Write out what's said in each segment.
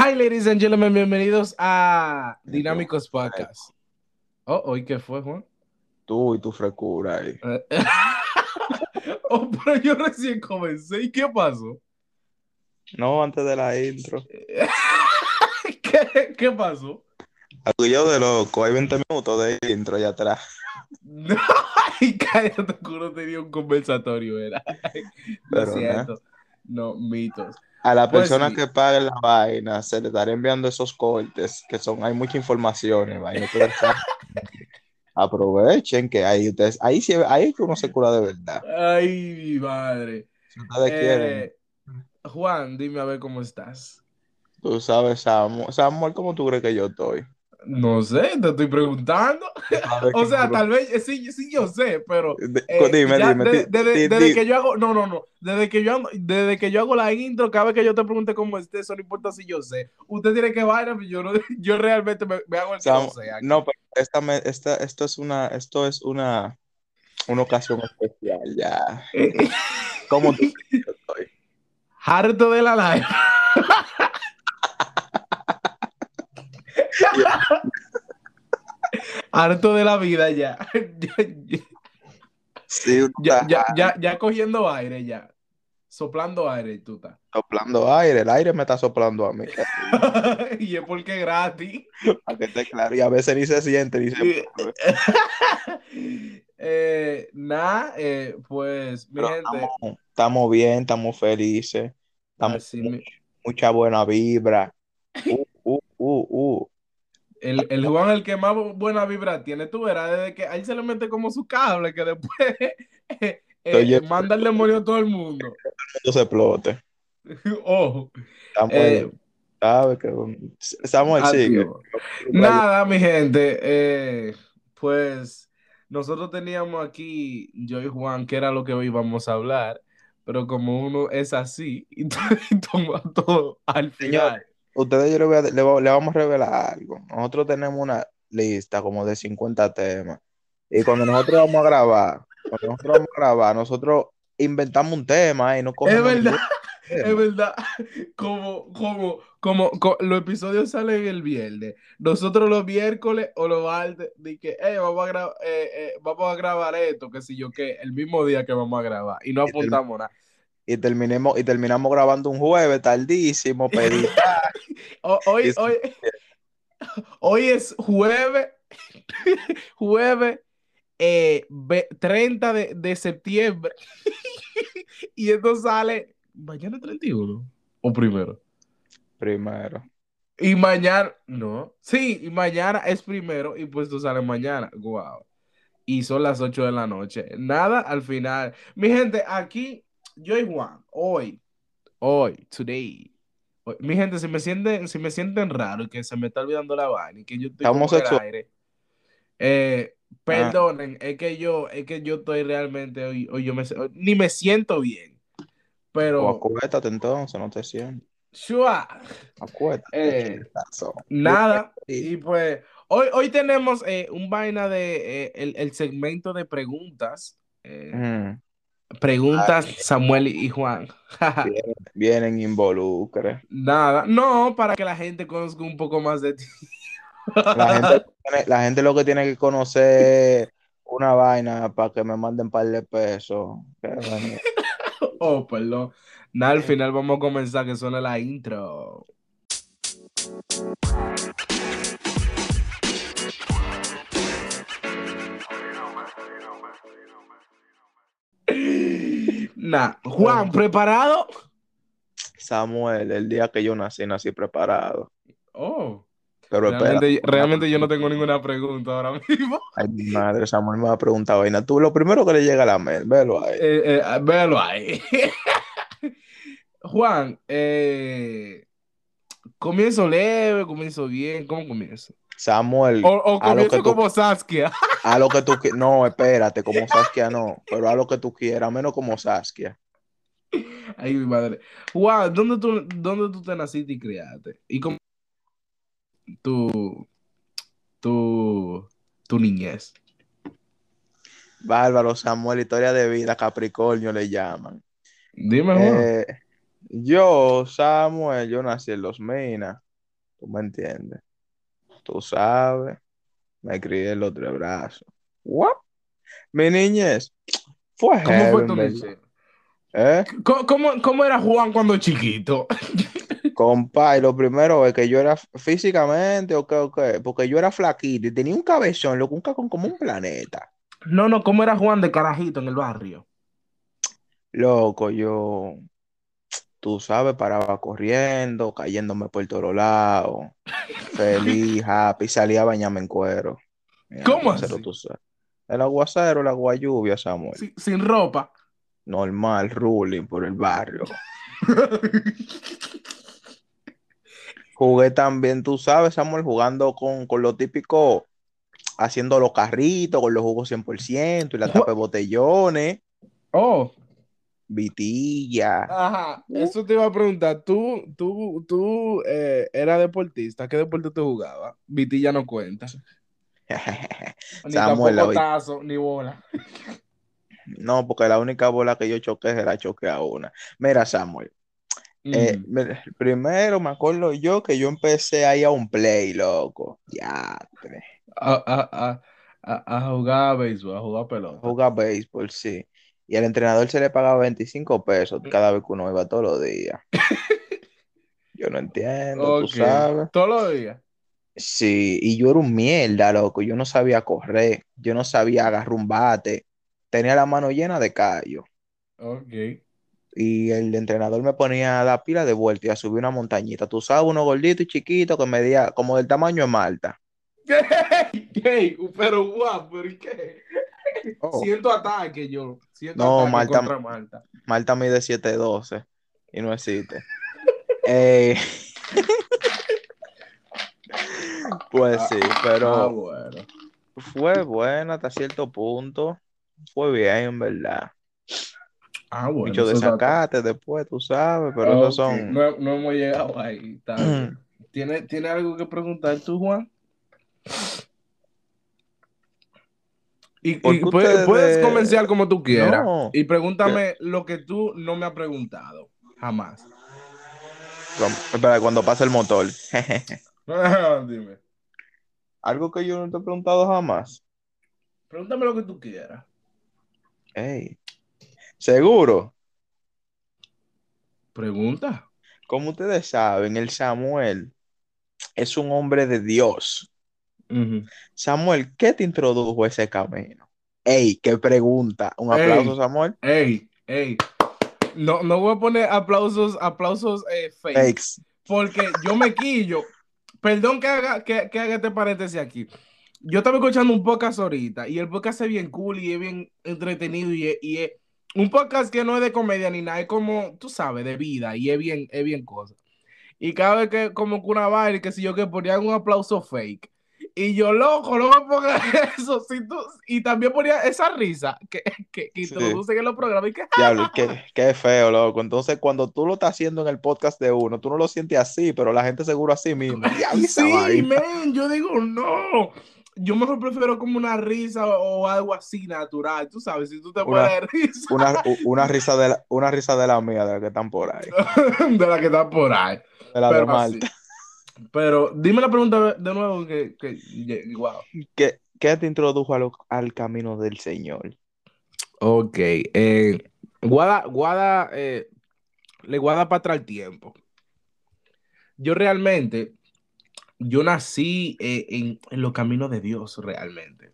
Hi, ladies and gentlemen, bienvenidos a Dinámicos Podcast. Oh, ¿hoy qué fue, Juan? Tú y tu frecura ahí. oh, pero yo recién comencé. ¿Y qué pasó? No, antes de la intro. ¿Qué, ¿Qué pasó? Algo de loco, hay 20 minutos de intro allá atrás. No, ay, cállate, no tenía un conversatorio, era. Lo Pero siento. No, mitos. A la Pues persona sí. que pague la vaina se le estará enviando esos cortes, que son, hay mucha información, vaina. Aprovechen que ahí ustedes, ahí sí, ahí es que uno se cura de verdad. Ay, mi madre. Si ustedes quieren, Eh, Juan, dime a ver cómo estás. tú sabes, Samuel, Samuel, ¿cómo tú crees que yo estoy? No sé, te estoy preguntando. ¿Sabes O sea, tal vez, eh, sí, sí, yo sé, pero De- eh, dime, ya dime, de- desde, di- desde que yo hago, no, no, no, desde que yo desde que yo hago la intro, cada vez que yo te pregunte cómo estés, eso no importa si yo sé. Usted tiene que vaina, pero yo no, yo realmente me, me hago el que no Sam- sé. no, pero esta, esta, esto es una, esto es una, una ocasión especial, ya. ¿Cómo tú estoy? Harto de la live. Harto de la vida ya. Ya, Sí, ya, ya, ya, ya cogiendo aire ya. Soplando aire tú estás. soplando aire, el aire me está soplando a mí, y es porque es gratis. para que esté claro, y a veces ni se siente, ni se eh, nada, eh, pues, mi gente. estamos, estamos bien, estamos felices, estamos así mi- mucha buena vibra. Uh, uh, uh, uh. El, el Juan, el que más bu- buena vibra tiene, tú verás, desde que a él se le mete como su cable, que después eh, eh, manda el demonio a todo el mundo. Esto se explote. Ojo. Estamos, Eh. Que, Samuel sigue. Nada, mi gente, eh, pues nosotros teníamos aquí yo y Juan, que era lo que hoy íbamos a hablar, pero como uno es así y toma todo al final. Ustedes yo le, voy a- le va- le vamos a revelar algo. Nosotros tenemos una lista como de 50 temas. Y cuando nosotros vamos a grabar, cuando nosotros vamos a grabar, nosotros inventamos un tema y no Es verdad, es verdad, como, como, como, co- los episodios salen el viernes, nosotros los miércoles o los martes, de que, "Eh, vamos, a eh, eh, vamos a grabar esto, que si yo qué, el mismo día que vamos a grabar, y no apuntamos nada. Y terminemos, y terminamos grabando un jueves tardísimo, Hoy, Es- hoy, hoy es jueves, jueves eh, ve- 30 de, de septiembre. y esto sale mañana es 31 o primero. primero. Y mañana, no, sí, y mañana es primero y pues tú sales mañana. Wow. Y son las 8 de la noche. Nada al final. Mi gente, aquí, yo y Juan, hoy, hoy, today. hoy- Mi gente, si me sienten, si me sienten raro y que se me está olvidando la vaina y que yo estoy Estamos como en el aire, eh, perdonen, es que yo, es que yo estoy realmente hoy, hoy yo me, hoy ni me siento bien. O Pero, acuéstate entonces, no te sientes. shua, Acuéstate. Eh. Nada. Y pues hoy, hoy tenemos eh, un vaina de eh, el, el segmento de preguntas. eh, Mm, preguntas Samuel y Juan. vienen, vienen involucres. Nada. No, para que la gente conozca un poco más de ti. La gente, la gente lo que tiene que conocer una vaina para que me manden un par de pesos. Oh, perdón. Nada, al final vamos a comenzar que suena la intro. Nah, Juan, ¿preparado? Samuel, el día que yo nací, nací preparado. Oh. Pero espera. Realmente, yo no tengo ninguna pregunta ahora mismo. Ay, mi madre, Samuel me va a preguntar vaina. Tú, lo primero que le llega a la mente, velo ahí. Eh, eh, véalo ahí. Juan, eh, comienzo leve, comienzo bien, ¿cómo comienzo? Samuel, O, o a lo que tú- como Saskia. a lo que tú quieras. No, espérate, como Saskia no, pero a lo que tú quieras, menos como Saskia. Ay, mi madre. Juan, ¿dónde tú, dónde tú te naciste y criaste? ¿Y cómo tu, tu, tu niñez? Bárbaro, Samuel, historia de vida, Capricornio le llaman. Dime, Juan. Eh, yo, Samuel, yo nací en Los Minas. Tú me entiendes. Tú sabes. Me crié en los tres brazos. ¿What? Mi niñez. Fue ¿Cómo fue heavy, tu niñez? ¿Eh? ¿Cómo, cómo, cómo era Juan cuando chiquito? Compa, y lo primero es que yo era físicamente, o qué, o qué, porque yo era flaquito y tenía un cabezón, loco, un cacón como un planeta. No, no, ¿cómo era Juan de carajito en el barrio? Loco, yo, tú sabes, paraba corriendo, cayéndome por todos lados, feliz, happy, salía a bañarme en cuero. ¿Cómo así? tú sabes. El aguacero, el agua lluvia, Samuel. Sin, sin ropa. Normal, ruling por el barrio. Jugué también, tú sabes, Samuel, jugando con, con lo típico, haciendo los carritos, con los jugos 100% y la tapa de botellones, Oh, vitilla. ajá. Eso te iba a preguntar. Tú, tú, tú eh, eras deportista. ¿Qué deporte tú jugabas? Vitilla no cuenta. Ni Samuel, tampoco tazo, ni bola. No, porque la única bola que yo choqué era choqué a una. Mira, Samuel, eh, Mm. me- primero me acuerdo yo que yo empecé ahí a un play, loco. Ya, a, a, a, a, a jugar béisbol, a jugar pelota. jugar béisbol, sí. Y al entrenador se le pagaba 25 pesos cada vez que uno iba todos los días. Yo no entiendo, tú sabes. Todos los días. Sí, y yo era un mierda, loco. Yo no sabía correr, yo no sabía agarrar un bate. Tenía la mano llena de callo. Ok. Y el entrenador me ponía a dar pila de vuelta y a subir una montañita. Tú sabes, uno gordito y chiquito que medía como del tamaño de Malta. Hey, pero guau, ¿por qué? Oh, Siento ataque yo. Siento No, ataque Malta- contra Malta. Malta mide 7'12 y no existe. Eh, Pues sí, Ah, pero bueno. fue buena hasta cierto punto. Fue bien, ¿verdad? Ah, bueno. Mucho está- desacate después, tú sabes, pero esos son. No, no hemos llegado ahí. ¿Tiene, ¿Tiene algo que preguntar tú, Juan? Y, ¿Por y qué puedes, puedes comenzar como tú quieras. No. Y pregúntame lo que tú no me has preguntado. Jamás. Cuando- Espera, cuando pasa el motor. Dime. Algo que yo no te he preguntado jamás. Pregúntame lo que tú quieras. Ey. ¿Seguro? Pregunta. Como ustedes saben, el Samuel es un hombre de Dios. Ujú. Samuel, ¿qué te introdujo a ese camino? Ey, qué pregunta. Un Ey. aplauso, Samuel. Ey, ey. No, no voy a poner aplausos, aplausos eh, fake. Fakes. Porque yo me quillo. Perdón que haga, que, que haga este paréntesis aquí. Yo estaba escuchando un podcast ahorita y el podcast es bien cool y es bien entretenido y es, y es un podcast que no es de comedia ni nada, es como, tú sabes, de vida y es bien, es bien cosa. Y cada vez que como que una vaina, que si yo que ponían un aplauso fake. Y yo, loco, no me pongas eso. Si tú, y también ponía esa risa que, que, que Sí. introducen en los programas y que Diablo, qué, qué feo, loco. Entonces, cuando tú lo estás haciendo en el podcast de uno, tú no lo sientes así, pero la gente seguro así mismo. Sí, men, yo digo, no. Yo mejor prefiero como una risa o algo así natural, tú sabes, si tú te Una- puedes de risa Una, una risa de la, una risa de la mía, de la que están por ahí. de la que está por ahí. De la de Pero, así. Pero dime la pregunta de nuevo que, que wow. ¿Qué, qué te introdujo a lo- al camino del Señor? Ok, eh, Guada, Guada, eh, le guada para atrás el tiempo. Yo realmente, yo nací eh, en, en los caminos de Dios realmente.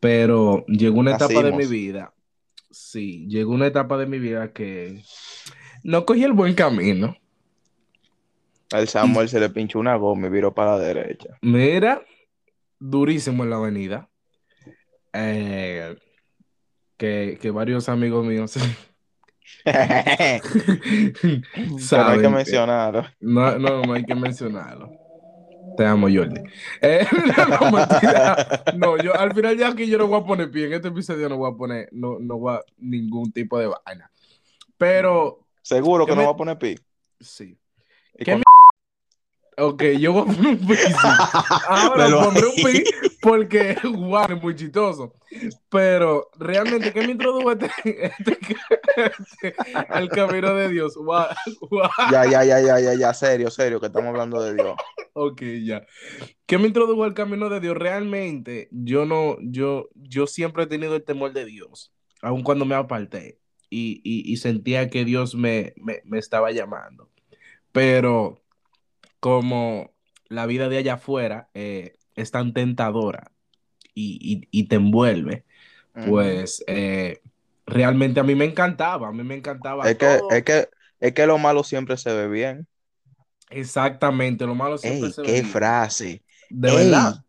Pero llegó una etapa de mi vida, sí, llegó una etapa de mi vida que no cogí el buen camino. Al Samuel se le pinchó una goma y viró para la derecha. Mira, durísimo en la avenida. Eh, que, que varios amigos míos que no hay que mencionarlo. No, no, no hay que mencionarlo. Te amo, Jordi. Eh, no, mentira. No, yo al final ya aquí yo no voy a poner pie. En este episodio no voy a poner, no, no voy a ningún tipo de vaina. Pero Seguro que no me- va a poner pi. sí. ¿Qué Ok, yo voy a poner un pi. Ahora pondré un pi porque Juan es muy chistoso. Pero realmente, ¿qué me introdujo este, este- este- al camino de Dios? Juan, Juan. Ya, ya, ya, ya, ya, ya, serio, serio, que estamos hablando de Dios. Ok, ya. ¿Qué me introdujo al camino de Dios? Realmente, yo no, yo, yo siempre he tenido el temor de Dios, aun cuando me aparté y, y- y sentía que Dios me, me, me estaba llamando. Pero como la vida de allá afuera eh, es tan tentadora y, y- y te envuelve, pues eh, realmente a mí me encantaba, a mí me encantaba Es que, es que, es que lo malo siempre se ve bien. Exactamente, lo malo siempre Ey, se ve qué bien. frase. De Ey, verdad.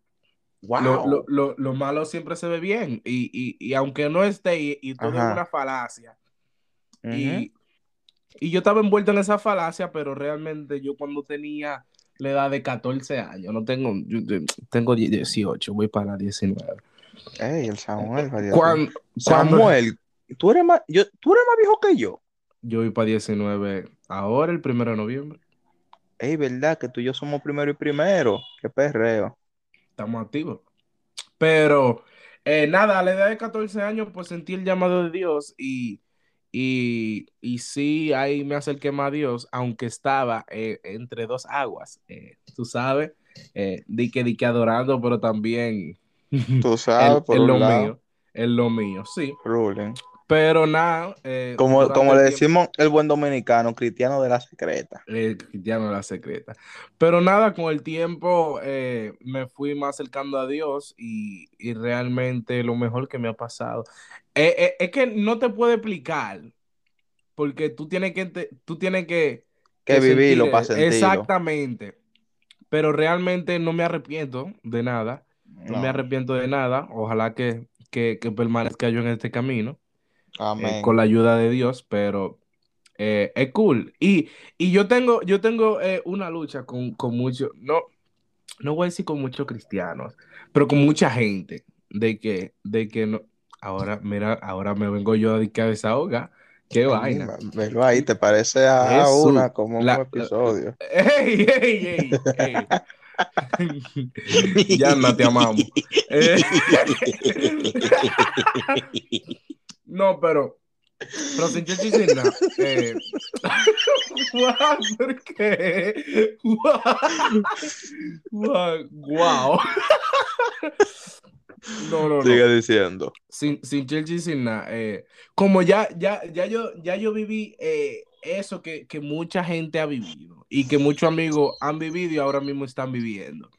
wow. Lo, lo, lo, lo malo siempre se ve bien y, y, y aunque no esté y, y todo es una falacia y, y yo estaba envuelto en esa falacia, pero realmente yo cuando tenía la edad de 14 años, no tengo, yo, tengo 18, voy para 19. Ey, el Samuel. Cuando, cuando Samuel, tú eres más, yo, tú eres más viejo que yo. yo voy para 19, ahora el primero de noviembre, Ey, verdad que tú y yo somos primero y primero. Qué perreo. estamos activos. Pero eh, nada, a la edad de 14 años, pues sentí el llamado de Dios y, y, y sí, ahí me acerqué más a Dios, aunque estaba eh, entre dos aguas, eh, tú sabes, eh, di que, di que adorando, pero también Tú sabes, por en lo un lado, mío, en lo mío, sí. ruling. Pero nada, eh, Como, como le decimos el buen dominicano, cristiano de la secreta. El cristiano la secreta. Pero nada, con el tiempo eh, me fui más acercando a Dios y, y realmente lo mejor que me ha pasado. Eh, eh, es que no te puedo explicar, porque tú tienes que, tú tienes que, Que que vivirlo para sentirlo. Exactamente. Pero realmente no me arrepiento de nada. No, No. me arrepiento de nada. Ojalá que, que, que permanezca yo en este camino eh, Amén. con la ayuda de Dios, pero eh, es cool. Y, y yo tengo, yo tengo eh, una lucha con, con muchos, no, no voy a decir con muchos cristianos, pero con mucha gente, de que, de que no, ahora, mira, ahora me vengo yo a dedicar a desahogar, qué vaina. Velo ahí, te parece a, una como un la- episodio. ¡Ey, ey, ey! ey. ya no te amamos. Eh, no, pero, pero sin chichi sin nada. Eh, ¿por qué? No, no, no. Sigue diciendo. Sin, sin Chelsea, sin nada. eh, como ya, ya, ya yo, ya yo viví eh, eso que, que mucha gente ha vivido y que muchos amigos han vivido y ahora mismo están viviendo.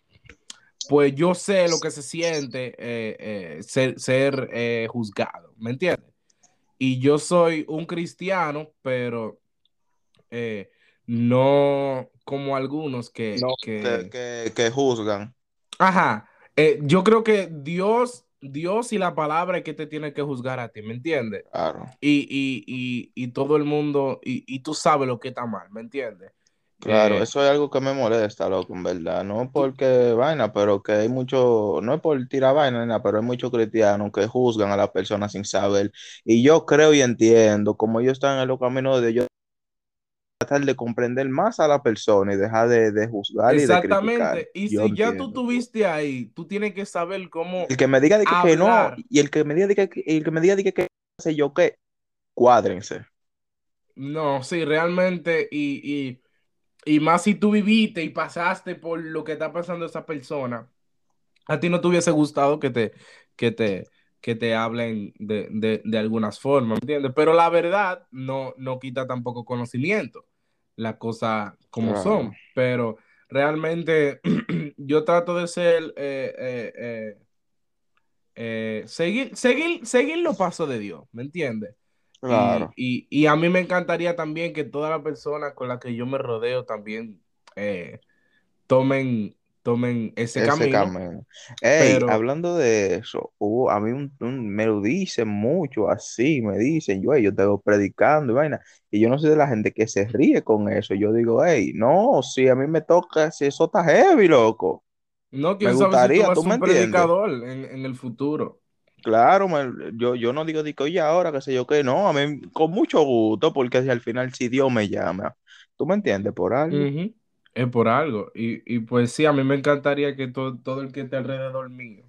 Pues yo sé lo que se siente eh, eh, ser, ser eh, juzgado, ¿me entiendes? Y yo soy un cristiano, pero no como algunos que, No, que- que, juzgan. Ajá. Yo creo que Dios, Dios y la palabra es que te tiene que juzgar a ti, ¿me entiendes? Claro, Y, y, y, y todo el mundo, y, y tú sabes lo que está mal, ¿me entiendes? claro, Eh, eso es algo que me molesta, loco, en verdad. No porque vaina, pero que hay mucho, no es por tirar vaina, pero hay muchos cristianos que juzgan a las personas sin saber. Y yo creo y entiendo, como ellos están en los caminos de Dios, tratar de comprender más a la persona y dejar de, de juzgar y de criticar. Exactamente. Y Yo si ya tú estuviste ahí, tú tienes que saber cómo. El que me diga de que, que no, y el que me diga de que, el que me diga de que, que sé yo qué, cuádrense. No, sí, realmente. Y, y, y más si tú viviste y pasaste por lo que está pasando esa persona, a ti no te hubiese gustado que te, que te, que te hablen de, de, de algunas formas, ¿me entiendes? Pero la verdad no, no quita tampoco conocimiento, las cosas como Claro. son. Pero realmente yo trato de ser, eh, eh, eh, seguir, seguir, seguir los pasos de Dios, ¿me entiendes? Y- Claro. Y, y a mí me encantaría también que todas las personas con las que yo me rodeo también tomen, tomen ese, Ese camino. camino. Ey, pero- hablando de eso, a mí un- un- me lo dicen mucho así, me dicen, yo, "Ey, yo te veo predicando y vaina, y yo no soy de la gente que se ríe con eso, yo digo, hey, no, si a mí me toca, si eso está heavy, loco, No, Me quién sabe si gustaría, tú vas a ¿tú me un entiendes? predicador en, en el futuro. claro, me- yo, yo no digo, digo, oye, ahora, qué sé yo, que no, a mí con mucho gusto, porque si al final si Dios me llama, ¿tú me entiendes? Por algo. Ujú. Es por algo. Y, y pues sí, a mí me encantaría que todo, todo el que esté alrededor mío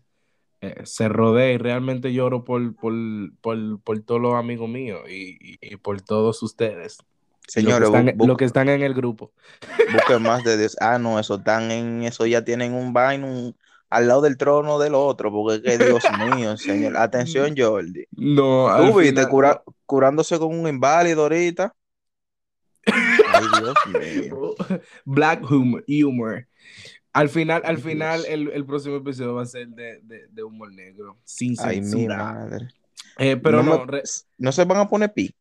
eh, se rodee y realmente lloro por, por, por, por todos los amigos míos y, y- y por todos ustedes. Señores, lo, que están, bu- bu- lo que están en el grupo. busquen más de Dios. Ah, no, eso están en, eso ya tienen un vaino un- al lado del trono del otro, porque que Dios mío, señor. Atención, Jordi. No, Tú viste final- cura- curándose con un inválido ahorita. Ay, Dios mío. Black humor, humor. Al final, al final, el, el próximo episodio va a ser de, de, de humor negro, sin Ay, mi madre. Eh, pero no, no, me- re- no se van a poner pi.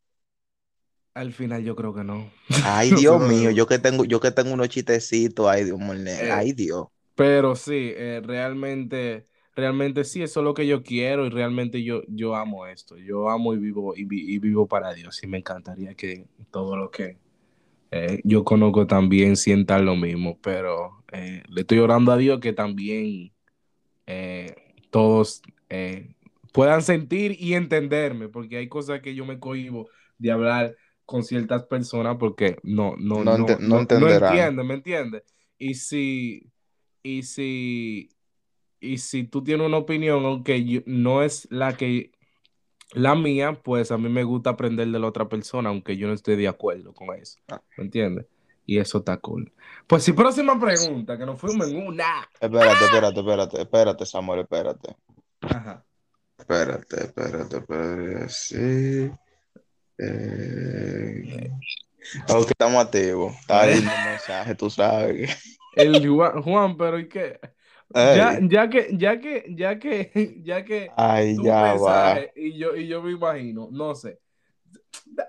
al final yo creo que no. Ay, Dios mío, yo que tengo, yo que tengo unos chistecitos, ay, Dios. Eh. Ay, Dios. Pero sí, eh, realmente, realmente sí, eso es lo que yo quiero y realmente yo, yo amo esto. Yo amo y vivo y, vi- y vivo para Dios y me encantaría que todo lo que eh, yo conozco también sientan lo mismo, pero eh, le estoy orando a Dios que también eh, todos puedan sentir y entenderme, porque hay cosas que yo me cohibo de hablar con ciertas personas porque no, no, No no, no entienden, ¿me entiendes? Y si, y si, y si tú tienes una opinión, aunque yo- no es la que la mía, pues a mí me gusta aprender de la otra persona, aunque yo no esté de acuerdo con eso. Ah. ¿Me entiendes? Y eso está cool. Pues sí, próxima pregunta, que nos fuimos en una. Espérate, espérate, espérate, espérate, Samuel, espérate. Ajá. Espérate, espérate, espérate. Sí. Eh... Estamos activos. Está ahí el mensaje, tú sabes. El Juan, Juan, pero ¿y qué? Ya, ya que, ya que, ya que, ya que Ay, tu ya va. y yo, y yo me imagino, no sé.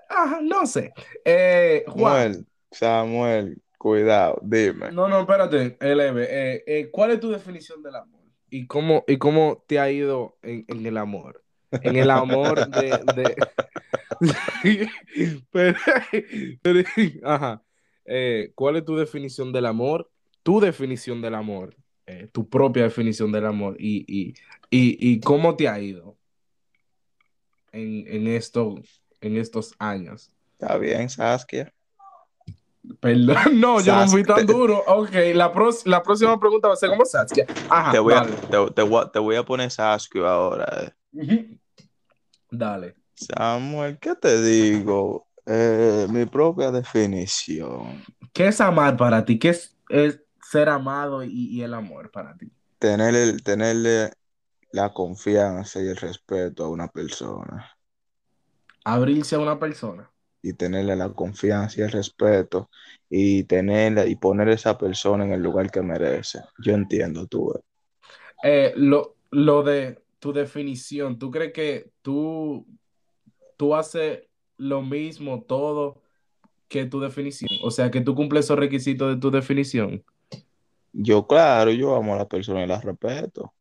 Ajá, no sé. Eh, Juan, Samuel, Samuel, cuidado, dime. no, no, espérate, LB, eh, eh, ¿cuál es tu definición del amor? ¿Y cómo, y cómo te ha ido en, en el amor? En el amor de, de... pero, pero, ajá. Eh, ¿cuál es tu definición del amor? Tu definición del amor, eh, tu propia definición del amor y, y, y, y cómo te ha ido en, en, esto, en estos años. Está bien, Saskia. Perdón, no, yo no fui tan duro. Ok, la, la próxima pregunta va a ser como Saskia. Ajá, Te voy, a, te, te voy a, te voy a poner Saskia ahora. eh. Dale. Samuel, ¿qué te digo? Eh, mi propia definición. ¿Qué es amar para ti? ¿Qué es, es ser amado y, y el amor para ti? Tener el- tenerle la confianza y el respeto a una persona. Abrirse a una persona. Y tenerle la confianza y el respeto. Y tenerle y poner a esa persona en el lugar que merece. Yo entiendo, tú. Eh, lo, lo de tu definición, ¿tú crees que tú, tú haces lo mismo todo que tu definición? O sea, que tú cumples esos requisitos de tu definición. Yo, claro, yo amo a la persona y la respeto.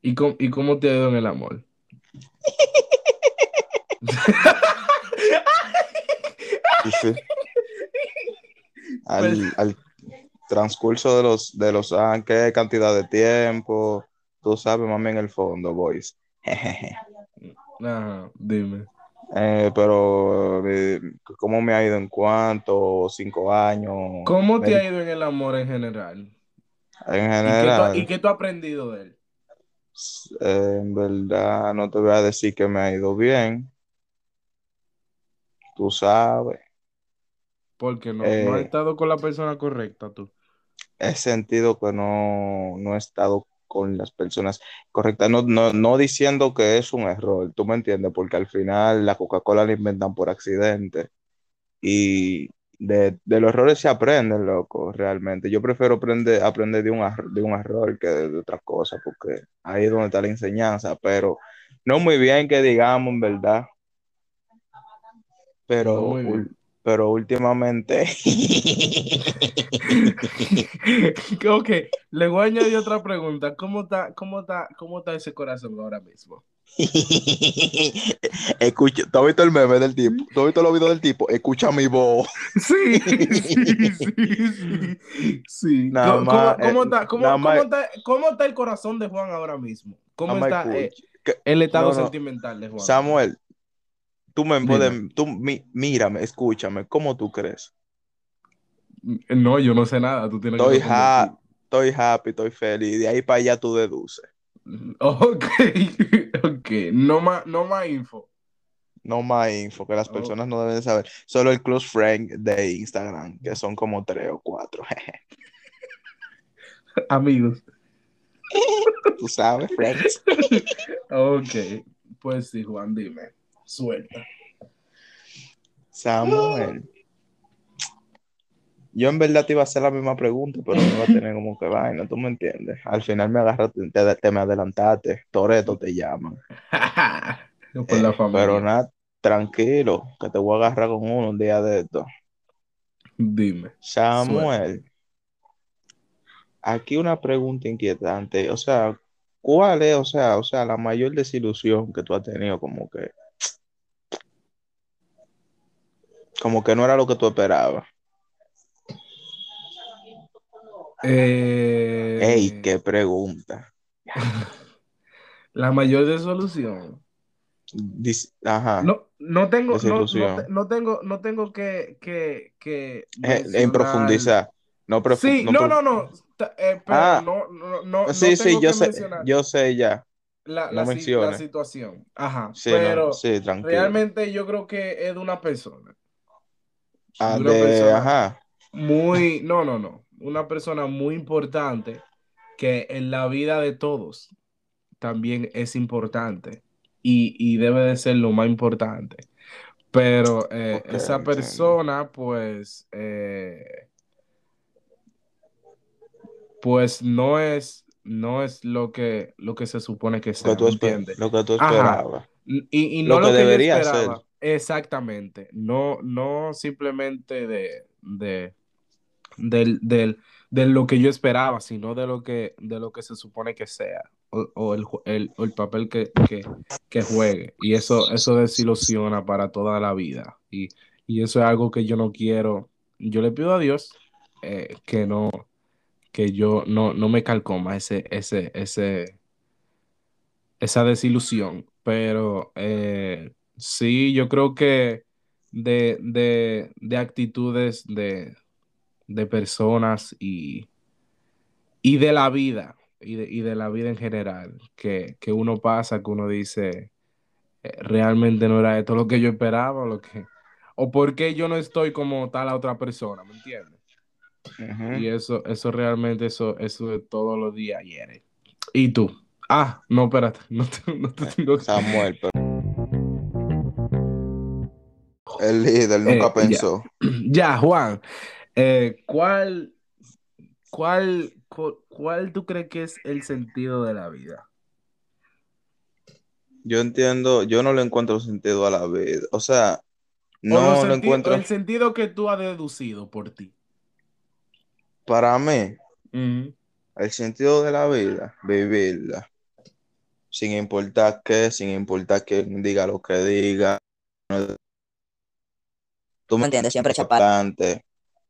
¿Y cómo, y cómo te ha ido en el amor? Sí, al, al transcurso de los, de los años, qué cantidad de tiempo, tú sabes, mami, en el fondo, boys. Ajá, dime. Eh, pero, eh, ¿cómo me ha ido en cuánto? ¿Cinco años? ¿Cómo te ha ido en el amor en general? En ¿Y qué tú, general, y qué tú has aprendido de él? eh, en verdad, no te voy a decir que me ha ido bien. Tú sabes, Porque no, Eh, no has estado con la persona correcta tú. he sentido que no, no he estado con las personas correctas, no, no, no diciendo que es un error, tú me entiendes, porque al final la Coca-Cola la inventan por accidente y de, de los errores se aprenden, loco, realmente. Yo prefiero aprender, aprender de un, error- de un error que de, de otra cosa, porque ahí es donde está la enseñanza, pero no muy bien que digamos, en verdad. Pero, No pero últimamente... ok, le voy a añadir otra pregunta. ¿Cómo está, cómo está, cómo está ese corazón ahora mismo? Escucha, ¿tú has visto el meme del tipo? ¿Tú has visto los videos del tipo? Escucha mi voz. Sí, sí, sí, sí. sí. Nada ¿Cómo, más, cómo- eh, está, cómo- nada cómo está- cómo está el corazón de Juan ahora mismo? ¿Cómo está eh, el estado no, no. sentimental de Juan? Samuel, tú me puedes, tú, mi- mírame, escúchame, ¿cómo tú crees? No, yo no sé nada. Tú tienes Estoy, que responder ha- tú. estoy happy, estoy feliz. De ahí para allá tú deduces. Ok, ok. No más, no más info. No más info que las Oh. personas no deben saber. Solo el close friend de Instagram, que son como tres o cuatro. Amigos. Tú sabes, friends. Ok. Pues sí, Juan, dime. Suelta. Samuel. Yo en verdad te iba a hacer la misma pregunta, pero no iba a tener como que vaina, tú me entiendes. Al final me agarraste, te, te me adelantaste. Toreto te llaman. Por Eh, pero nada, tranquilo, que te voy a agarrar con uno un día de esto. Dime. Samuel, aquí una pregunta inquietante, o sea, ¿cuál es, o sea, o sea, la mayor desilusión que tú has tenido como que, como que no era lo que tú esperabas? Eh, Ey, qué pregunta. La mayor desolución. Dis- Ajá, No, no tengo, no, no, tengo, no tengo que, que, que Eh, en profundizar, no, profu- Sí, no, no, no. eh, pero Ah. no, no, no, no Sí, sí, yo sé, mencionar yo sé ya. la, no la la situación. Ajá. Sí, pero no, sí, tranquilo. realmente yo creo que es de una persona. Ah, una de, persona. ajá, Muy, no, no, no. Una persona muy importante que en la vida de todos también es importante y, y debe de ser lo más importante. Pero eh, esa entiendo. persona, pues, eh, pues no es, no es lo que, lo que se supone que lo sea, que tú, lo que tú esperabas. Y, y Lo no lo que que yo debería esperaba. ser. Exactamente. No, no simplemente de, de, lo que yo esperaba, sino de lo que, de lo que se supone que sea. O, o el, el- el papel que, que, que juegue. Y eso, eso desilusiona para toda la vida. Y, y eso es algo que yo no quiero. Yo le pido a Dios eh, que no, que yo no, no me calcoma ese, ese, ese, esa desilusión. Pero eh, sí, yo creo que de, de, de actitudes de, de personas y, y de la vida, y de, y de la vida en general, que, que uno pasa, que uno dice, eh, realmente no era esto lo que yo esperaba, o lo que, o por qué yo no estoy como tal a otra persona, ¿me entiendes? Y eso, eso realmente, eso, eso de todos los días hiere. ¿Y tú? Ah, no, espérate, no te, no te tengo que... Samuel, pero el líder nunca Eh, pensó. Ya, Juan, eh, ¿cuál, cuál, cu- cuál tú crees que es el sentido de la vida? Yo entiendo, yo no le encuentro sentido a la vida. O sea, no senti- encuentro. el sentido que tú has deducido por ti. Para mí, el sentido de la vida, vivirla. Sin importar qué, sin importar quién diga lo que diga. Tú ¿Me entiendes? Siempre chapar.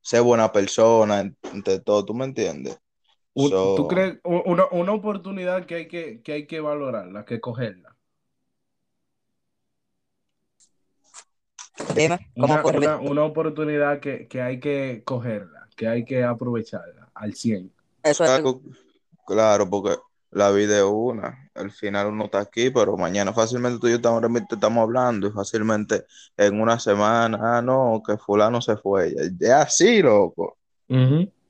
ser buena persona, entre todo, ¿tú me entiendes? So, ¿Tú crees una, una oportunidad que hay que, que hay que valorarla, que cogerla? Dime, ¿cómo Una, una, una oportunidad que, que hay que cogerla, que hay que aprovecharla al 100. Eso es claro, porque la vida es una. Al final uno está aquí, pero mañana fácilmente tú y yo estamos, estamos hablando y fácilmente en una semana, ah, no, que fulano se fue. Es así, loco.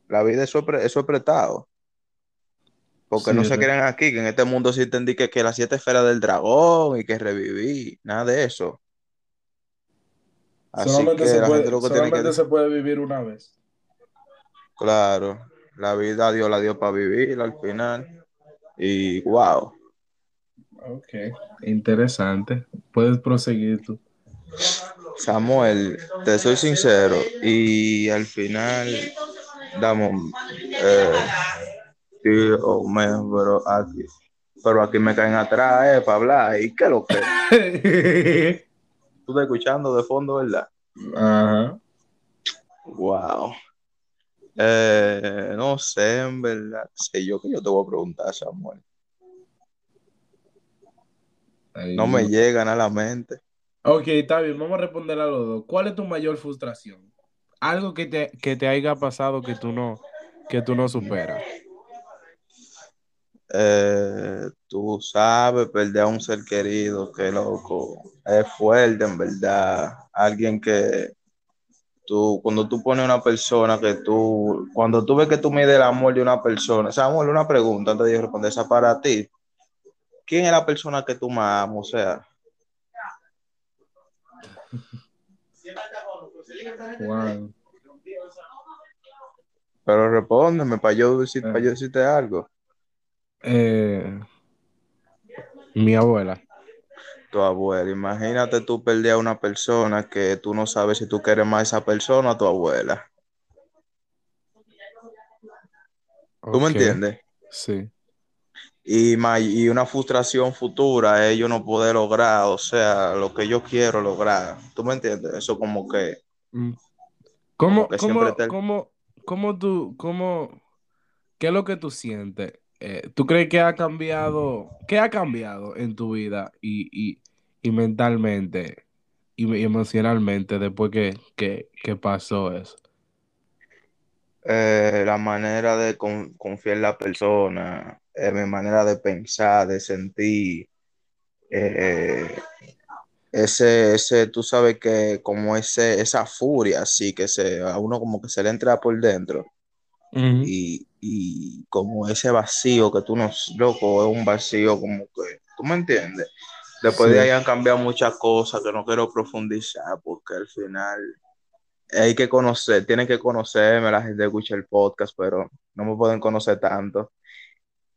La vida es sobre, eso es apretado. Porque Sí, no se re- crean aquí, que en este mundo sí entendí que, que las siete esferas del dragón y que reviví, nada de eso. Así Solamente que se puede, gente lo que tiene que solamente se puede vivir una vez. Claro, la vida Dios la dio para vivir al final. Y wow, Ok, interesante. Puedes proseguir tú. Samuel, te soy sincero. Y al final, damos, eh, oh, man, pero aquí, pero aquí me caen atrás, eh, para hablar. ¿Y qué lo que? Estás escuchando de fondo, ¿verdad? Ajá. Wow. Eh, no sé, en verdad. Sé yo que yo te voy a preguntar, Samuel. No me llegan a la mente. Ok, está bien, vamos a responder a los dos. ¿Cuál es tu mayor frustración? algo que te, que te haya pasado que tú no, que tú no superas. Eh, tú sabes, perder a un ser querido, qué loco. Es fuerte, en verdad. Alguien que tú, cuando tú pones una persona que tú, cuando tú ves que tú mides el amor de una persona, Samuel, una pregunta antes de responder esa para ti. ¿Quién es la persona que tú más amas? O sea, Wow. pero respóndeme para yo, decir, Eh. para yo decirte algo. Eh, mi abuela. Tu abuela, imagínate tú perder a una persona que tú no sabes si tú quieres más a esa persona o a tu abuela. ¿Tú me entiendes? Sí. Y, y una frustración futura es yo no poder lograr, o sea, lo que yo quiero lograr. ¿Tú me entiendes? Eso como que, Mm. como ¿Cómo, que cómo, te... cómo, cómo tú, cómo, qué es lo que tú sientes? Eh, ¿tú crees que ha cambiado, qué ha cambiado en tu vida y, y, y mentalmente y, y emocionalmente después que, que, que pasó eso? eh, la manera de con- confiar en la persona, eh, mi manera de pensar, de sentir, eh, ese, ese, tú sabes que como ese, esa furia, así que se, a uno como que se le entra por dentro y, y como ese vacío que tú no, loco, es un vacío como que, ¿tú me entiendes? Después de Sí. ahí han cambiado muchas cosas que no quiero profundizar porque al final hay que conocer, tienen que conocerme, la gente escucha el podcast, pero no me pueden conocer tanto.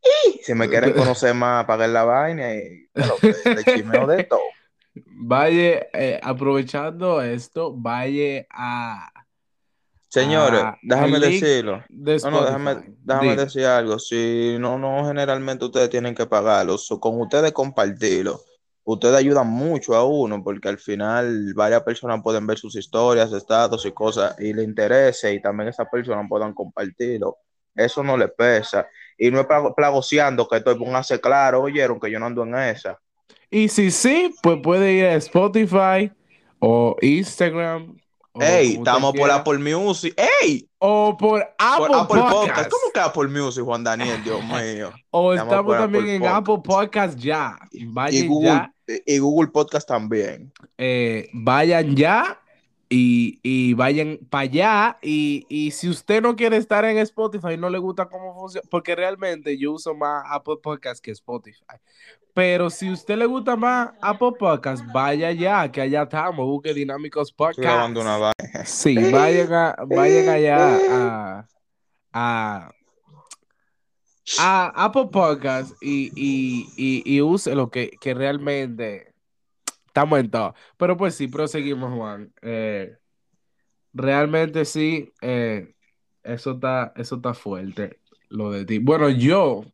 Y si me quieren conocer más, paguen la vaina y pues, de chismeo de todo. Vaya, eh, aprovechando esto, vaya a, Señores, a déjame decirlo. de No, no, déjame, déjame decir algo. Si no, no, generalmente ustedes tienen que pagarlo. So, con ustedes compartirlo. Ustedes ayudan mucho a uno porque al final varias personas pueden ver sus historias, estados y cosas y le interese y también esas personas puedan compartirlo. Eso no le pesa. Y no es plago- plagoseando que estoy, póngase claro, oyeron que yo no ando en esa. Y si sí, pues puede ir a Spotify o Instagram Ey, estamos por Apple Music. ¡Ey! o por Por Apple, Apple Podcast. Podcast. ¿Cómo que Apple Music, Juan Daniel? Dios mío. O Estamos estamos por también Apple en Podcast. Apple Podcast ya. Y Vayan Google, ya, y Google Podcast también. eh, vayan ya y, y vayan para allá. Y, y si usted no quiere estar en Spotify, no le gusta cómo funciona, porque realmente yo uso más Apple Podcast que Spotify. Pero si usted le gusta más Apple Podcast, vaya ya, que allá estamos, busque Dinámicos Podcast. Sí, vayan, a, vayan allá a, a, a Apple Podcast y, y, y, y use lo que, que realmente estamos en todo. Pero pues sí, proseguimos, Juan. Eh, realmente sí, eh, eso está, eso está fuerte, lo de ti. Bueno, yo,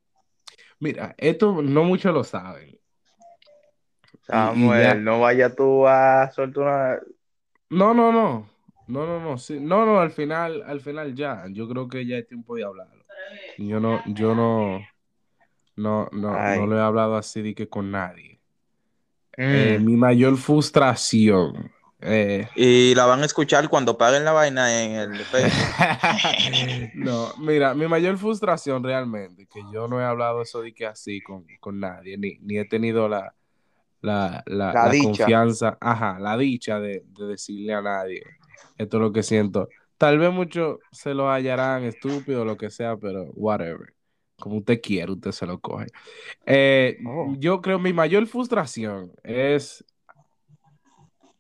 mira, esto no muchos lo saben. Ya, Samuel, no vaya tú a soltar una. no, no, no, no, no, no, sí, no, no, al final, al final ya, yo creo que ya es tiempo de hablarlo. Yo no, yo no, no, no, no Ay. lo he hablado así de que con nadie. Eh, Mm. mi mayor frustración. eh, Y la van a escuchar cuando paguen la vaina en el Facebook. no, mira, mi mayor frustración realmente, que yo no he hablado eso de que así con, con nadie, ni, ni he tenido la, la, la, La confianza, ajá, la dicha de, de decirle a nadie, esto es lo que siento. Tal vez muchos se lo hallarán estúpido lo que sea, pero whatever. Como usted quiere, usted se lo coge. Eh, Oh. yo creo mi mayor frustración es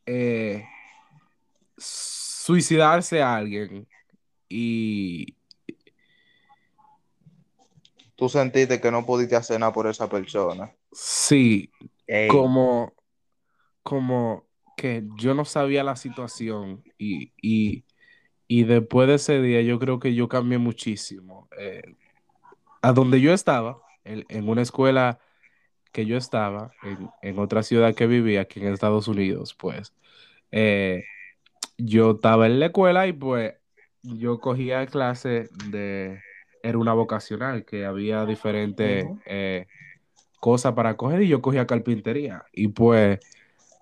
eh, suicidarse a alguien y Tú sentiste que no pudiste hacer nada por esa persona. sí, Ey. como, como que yo no sabía la situación y, y, y después de ese día yo creo que yo cambié muchísimo. Eh, a donde yo estaba, en, en una escuela que yo estaba, en, en otra ciudad que vivía aquí en Estados Unidos, pues eh, yo estaba en la escuela y pues yo cogía clase de, era una vocacional, que había diferentes eh, cosas para coger y yo cogía carpintería. Y pues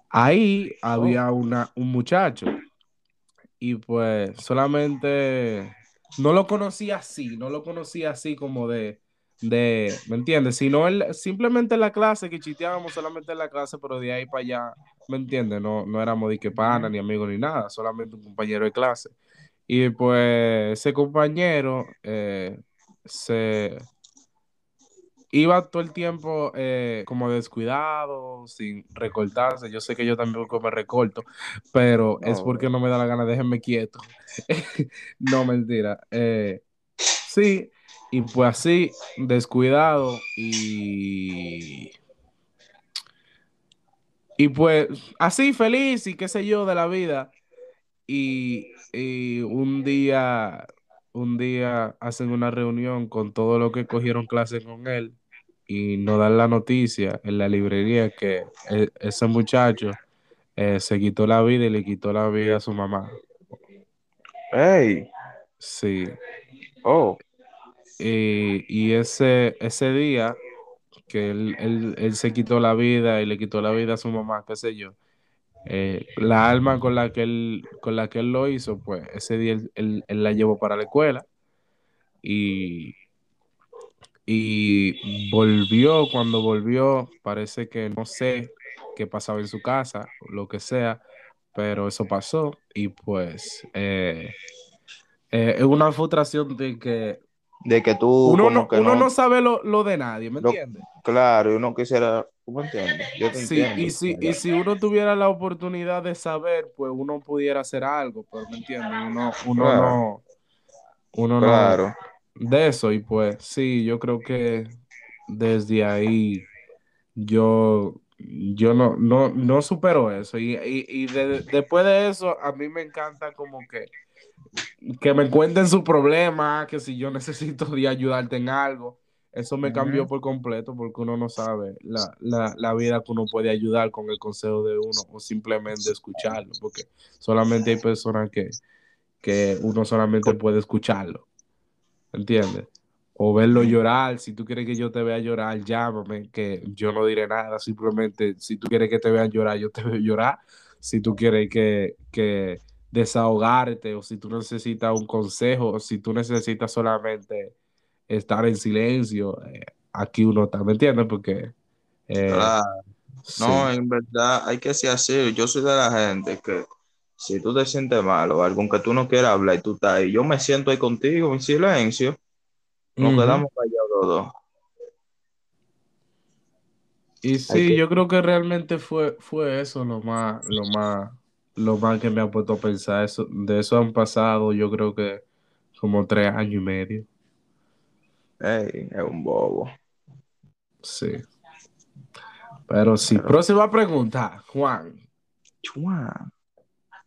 ahí Oh. había una, un muchacho y pues solamente no lo conocía así, no lo conocía así como de, de, ¿me entiendes? Sino simplemente en la clase, que chiteábamos solamente en la clase, pero de ahí para allá, ¿me entiendes? No, no éramos de que pana, ni amigos, ni nada, solamente un compañero de clase. Y pues ese compañero eh, se iba todo el tiempo eh, como descuidado, sin recortarse. Yo sé que yo también me recorto, pero es porque no me da la gana, déjenme quieto. no, mentira. Eh, sí, y pues así, descuidado y... Y pues así, feliz y qué sé yo de la vida. Y, y un día, un día hacen una reunión con todos los que cogieron clase con él y nos dan la noticia en la librería que e- ese muchacho eh, se quitó la vida y le quitó la vida a su mamá. Ey, Sí. oh, Y, y ese, ese día que él, él- él se quitó la vida y le quitó la vida a su mamá, qué sé yo, eh, la alma con la que él, con la que él lo hizo, pues ese día él, él- él la llevó para la escuela y, y volvió, cuando volvió, parece que no sé qué pasaba en su casa, lo que sea, pero eso pasó y pues eh, eh, es una frustración de que de que tú uno no, que uno no, no sabe lo, lo de nadie, ¿me entiendes? claro, y uno quisiera, ¿tú me entiendes? Yo te Sí, entiendo. y si, y si uno tuviera la oportunidad de saber, pues uno pudiera hacer algo, pero ¿me entiendes? Uno, uno Claro. no, uno no Claro, de eso, y pues sí, yo creo que desde ahí yo, yo no, no, no supero eso. Y, y, y de- después de eso, a mí me encanta como que, que me cuenten su problema, que si yo necesito de ayudarte en algo. Eso me cambió por completo porque uno no sabe la, la, la vida que uno puede ayudar con el consejo de uno o simplemente escucharlo, porque solamente hay personas que, que uno solamente puede escucharlo, ¿entiendes? O verlo llorar, si tú quieres que yo te vea llorar, llámame, que yo no diré nada, simplemente si tú quieres que te vean llorar, yo te veo llorar, si tú quieres que, que desahogarte o si tú necesitas un consejo o si tú necesitas solamente estar en silencio, eh, aquí uno está, ¿me entiendes? Porque eh, claro. sí. No, en verdad hay que ser así. Yo soy de la gente que si tú te sientes mal o algo, aunque tú no quieras hablar y tú estás ahí, yo me siento ahí contigo en silencio, nos Ujú. quedamos callados los dos. Y sí, que, yo creo que realmente fue, fue eso lo más, lo más, lo más que me ha puesto a pensar. Eso, de eso han pasado, yo creo que como tres años y medio. ey, es un bobo. Sí. Pero sí. Pero, Próxima pregunta, Juan. chua,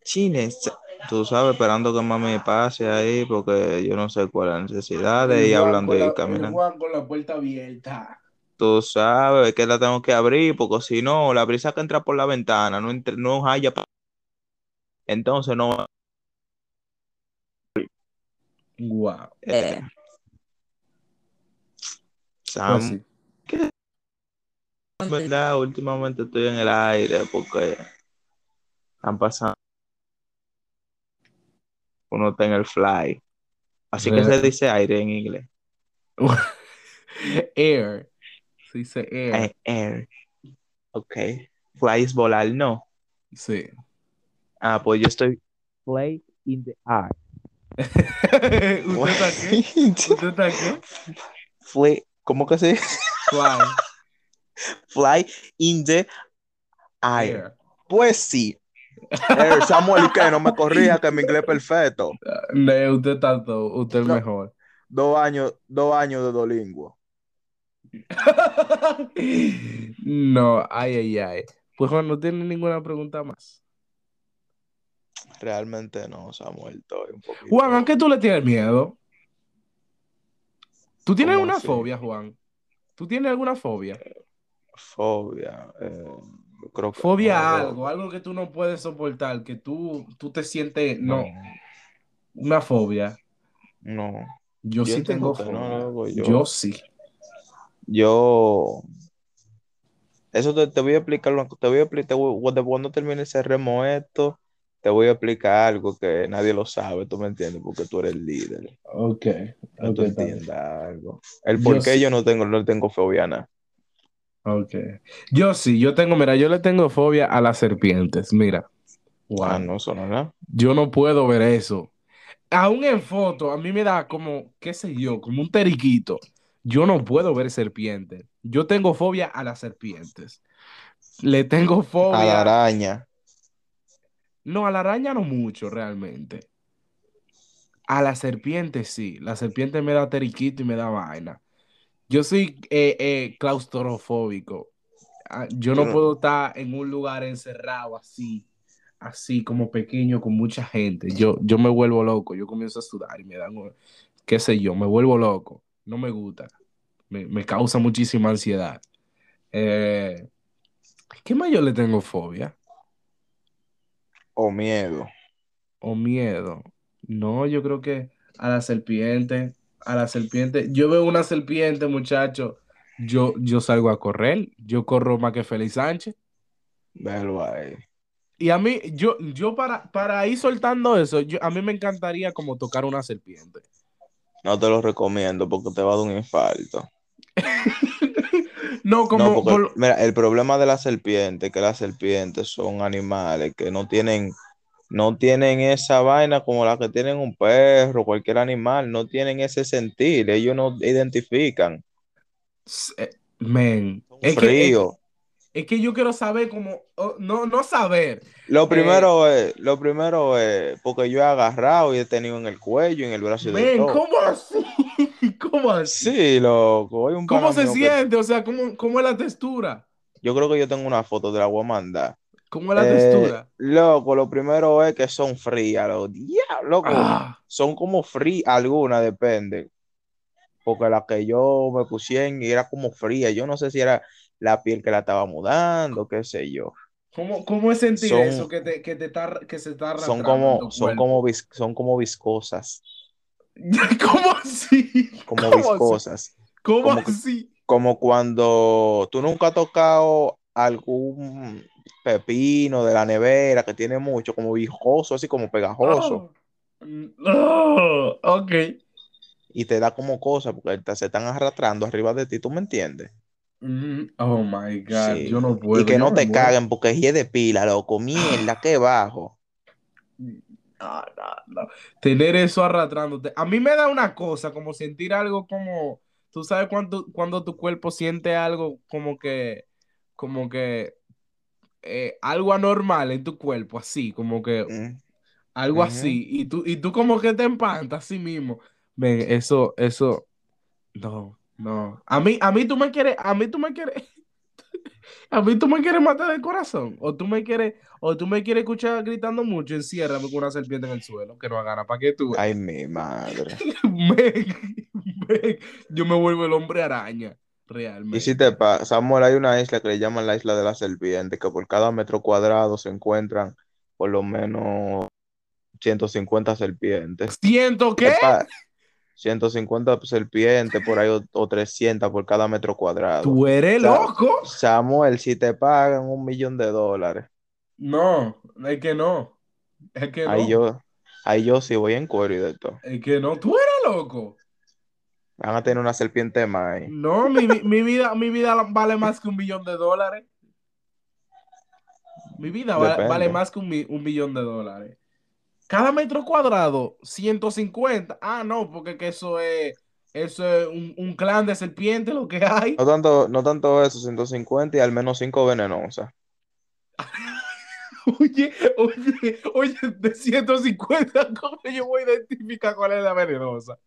chines, tú sabes, esperando que mami pase ahí, porque yo no sé cuál es la necesidad de ir hablando y caminando. Juan con la puerta abierta. Tú sabes que la tengo que abrir, porque si no, la brisa que entra por la ventana no, entra- no haya, entonces no. Wow. Eh, Pues Sam, sí. que en verdad, últimamente estoy en el aire porque han pasado, uno está en el fly. Así que se dice aire en inglés. Air. Se dice air. Eh, air. Ok. Fly es volar, no. Sí. Ah, pues yo estoy. Fly in the air. ¿Usted está qué? ¿Usted está qué? Fly, ¿cómo que se dice? Fly. Fly in the air. Air. Pues sí. Eh, Samuel, ¿qué? No me corrija que mi inglés es perfecto. No, usted todo, usted es No. mejor. Dos años, dos años de Dolingo. No, ay, ay, ay. Pues Juan, no tiene ninguna pregunta más. Realmente no, Samuel, estoy un poquito. Juan, ¿a qué tú le tienes miedo? ¿Tú tienes ¿Cómo una así? fobia, Juan? ¿Tú tienes alguna fobia? Fobia. eh, creo que Fobia no, a bro. algo, algo que tú no puedes soportar, que tú, tú te sientes, No, no, una fobia. no. Yo Yo sí tengo no, fobia. Yo yo- sí. Yo. Eso te, te voy a explicar, te voy a explicar, cu- cuando, termine ese remo esto, te voy a explicar algo que nadie lo sabe, tú me entiendes, porque tú eres el líder. Ok. No ok, tú está bien. entiendas algo. El Yo por qué sí. yo no tengo, no tengo fobia nada. Ok. Yo sí, yo tengo, mira, yo le tengo fobia a las serpientes. Mira. Wow. Ah, no, eso no es nada. Yo no puedo ver eso. Aún en foto, a mí me da como, qué sé yo, como un teriquito. Yo no puedo ver serpientes. Yo tengo fobia a las serpientes. Le tengo A la fobia. araña. No, a la araña no mucho, realmente. A la serpiente sí. La serpiente me da teriquito y me da vaina. Yo soy eh, eh, claustrofóbico. Ah, Yo no no- puedo estar en un lugar encerrado así, así como pequeño con mucha gente. Yo, yo me vuelvo loco. Yo comienzo a sudar y me dan, qué sé yo, me vuelvo loco. No me gusta. Me, me causa muchísima ansiedad. Eh, ¿qué más yo le tengo fobia? O miedo. o miedo. No, yo creo que a la serpiente, a la serpiente. Yo veo una serpiente, muchacho. Yo, yo salgo a correr. Yo corro más que Félix Sánchez. Velo ahí. Y a mí, yo, yo para, para ir soltando eso, yo, a mí me encantaría como tocar una serpiente. No te lo recomiendo porque te va a dar un infarto. No, como No, porque, por- mira, el problema de las serpientes es que las serpientes son animales que no tienen, no tienen esa vaina como la que tienen un perro, cualquier animal, no tienen ese sentir, ellos no identifican. eh, men, es que, es, que yo quiero saber como, oh, no, no saber. Lo Eh, primero es, lo primero es, porque yo he agarrado y he tenido en el cuello, en el brazo de Men, todo. ¿cómo así? ¿Cómo así? Sí, loco. Un ¿Cómo se que- siente? O sea, ¿cómo, cómo es la textura? yo creo que yo tengo una foto de la voy a mandar. ¿Cómo es la Eh, textura? loco, lo primero es que son frías, loco. Ya, loco, Ah, son como frías, algunas depende. Porque la que yo me pusieron era como fría. Yo no sé si era la piel que la estaba mudando, qué sé yo. ¿cómo, cómo es sentir Son- eso que, te, que, te está, que se está Son como, son como, vis- son como viscosas. ¿Cómo así? Como ¿Cómo así? viscosas. ¿Cómo Como así? Como cuando tú nunca has tocado algún pepino de la nevera que tiene mucho, como viscoso, así como pegajoso. Oh, ok. y te da como cosa porque te- se están arrastrando arriba de ti, ¿tú me entiendes? Mm, Oh my God, Sí. yo no puedo. y que no te muero. caguen porque es de pila, loco, mierda, qué bajo. No, no, no. Tener eso arrastrándote. A mí me da una cosa, como sentir algo como, tú sabes cuando, cuando tu cuerpo siente algo como que, como que, eh, algo anormal en tu cuerpo, así, como que Mm, algo así, y tú, y tú como que te empantas así mismo. Ven, eso, eso, no, no. A mí, a mí tú me quieres, a mí tú me quieres, a mí tú me quieres matar de corazón, o tú me quieres, o tú me quieres escuchar gritando mucho, enciérrame con una serpiente en el suelo, que no haga para que tú. Ay, mi madre. Yo me vuelvo el hombre araña, realmente. Y si te pasa, Samuel, hay una isla que le llaman la isla de la serpiente, que por cada metro cuadrado se encuentran por lo menos 150 serpientes. Te pa- 150 serpientes por ahí o, o 300 por cada metro cuadrado. tú eres loco. Samuel, si te pagan un millón de dólares, No, es que no, es que no. ahí yo, ahí yo sí voy en cuero y de todo. Es que no, tú eres loco. Van a tener una serpiente más ahí. No, mi, mi vida, mi vida vale más que un billón de dólares. Mi vida vale más que un, un billón de dólares. Cada metro cuadrado, 150. Ah, no, porque que eso es, eso es un, un clan de serpientes lo que hay. No tanto, no tanto eso, 150 y al menos 5 venenosas. Oye, oye, oye, de 150, ¿cómo yo voy a identificar cuál es la venenosa?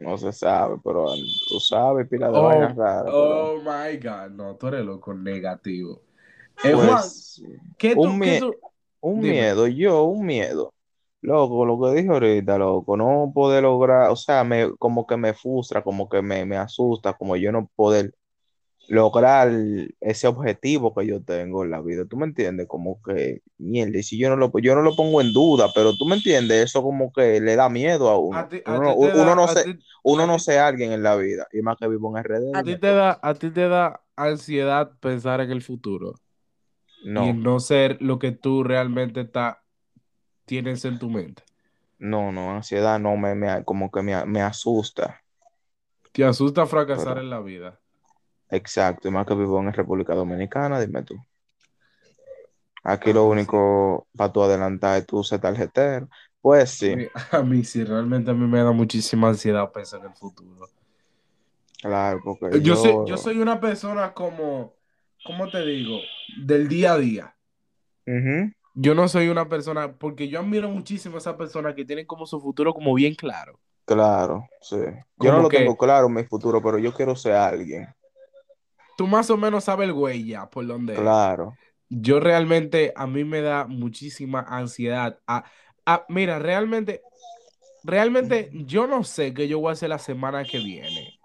No se sabe, pero tú sabes, pila de Oh, vainas raras. pero, Oh my God, no, tú eres loco, negativo. Eh, Juan, pues, ¿qué tú, un qué mie- tú- un miedo, yo, un miedo. Loco, lo que dije ahorita, loco, no poder lograr, o sea, me, como que me frustra, como que me, me asusta, como yo no poder lograr ese objetivo que yo tengo en la vida. ¿Tú me entiendes? Como que, mierda, si yo no lo, yo no lo pongo en duda, pero tú me entiendes, eso como que le da miedo a uno. A ti, a Uno, no ti- uno no sé alguien en la vida, y más que vivo en RD. a ti te da, a ti te da ansiedad pensar en el futuro y No, ser lo que tú realmente estás tienes en tu mente? No, no, ansiedad no me, me como que me, me asusta. ¿Te asusta fracasar Pero- en la vida? Exacto, y más que vivo en República Dominicana, dime tú. Aquí Ah, lo sí. único para tú adelantar es tú ser tarjetero. Pues sí, A mí sí, realmente a mí me da muchísima ansiedad pensar en el futuro. claro, porque Yo soy, yo, soy una persona como, ¿cómo te digo? Del día a día. Yo no soy una persona, porque yo admiro muchísimo a esas personas que tienen como su futuro como bien claro. claro, sí. Yo no lo que- tengo claro en mi futuro, pero yo quiero ser alguien. Tú más o menos sabes el güey ya por dónde es. Claro, Yo realmente, a mí me da muchísima ansiedad. Ah, mira, realmente, realmente yo no sé qué yo voy a hacer la semana que viene.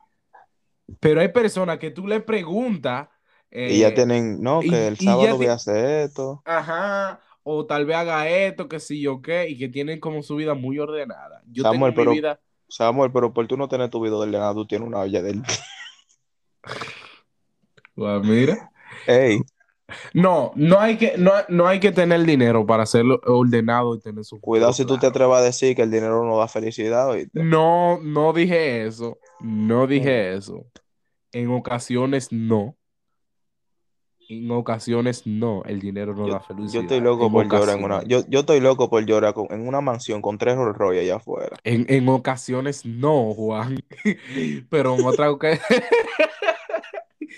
Pero hay personas que tú le preguntas. y ya eh, tienen, no, que el y sábado voy a hacer esto. Ajá, o tal vez haga esto, que sí yo qué, y que tienen como su vida muy ordenada. Yo Samuel, tengo mi pero- vida. Samuel, pero por tú no tener tu video ordenado, tú tienes una olla del... Pues mira. Ey, No, no hay que, no, no hay que tener dinero para hacerlo ordenado y tener su cuidado si tú te claro. atrevas a decir que el dinero no da felicidad, ¿oíste? No, no dije eso. No dije eso. En ocasiones no. En ocasiones no. El dinero no Yo, da yo felicidad. estoy loco En por llorar en una... Yo, yo estoy loco por llorar con- en una mansión con tres Rolls Royce allá afuera. En, en ocasiones no, Juan. Pero en otra oca-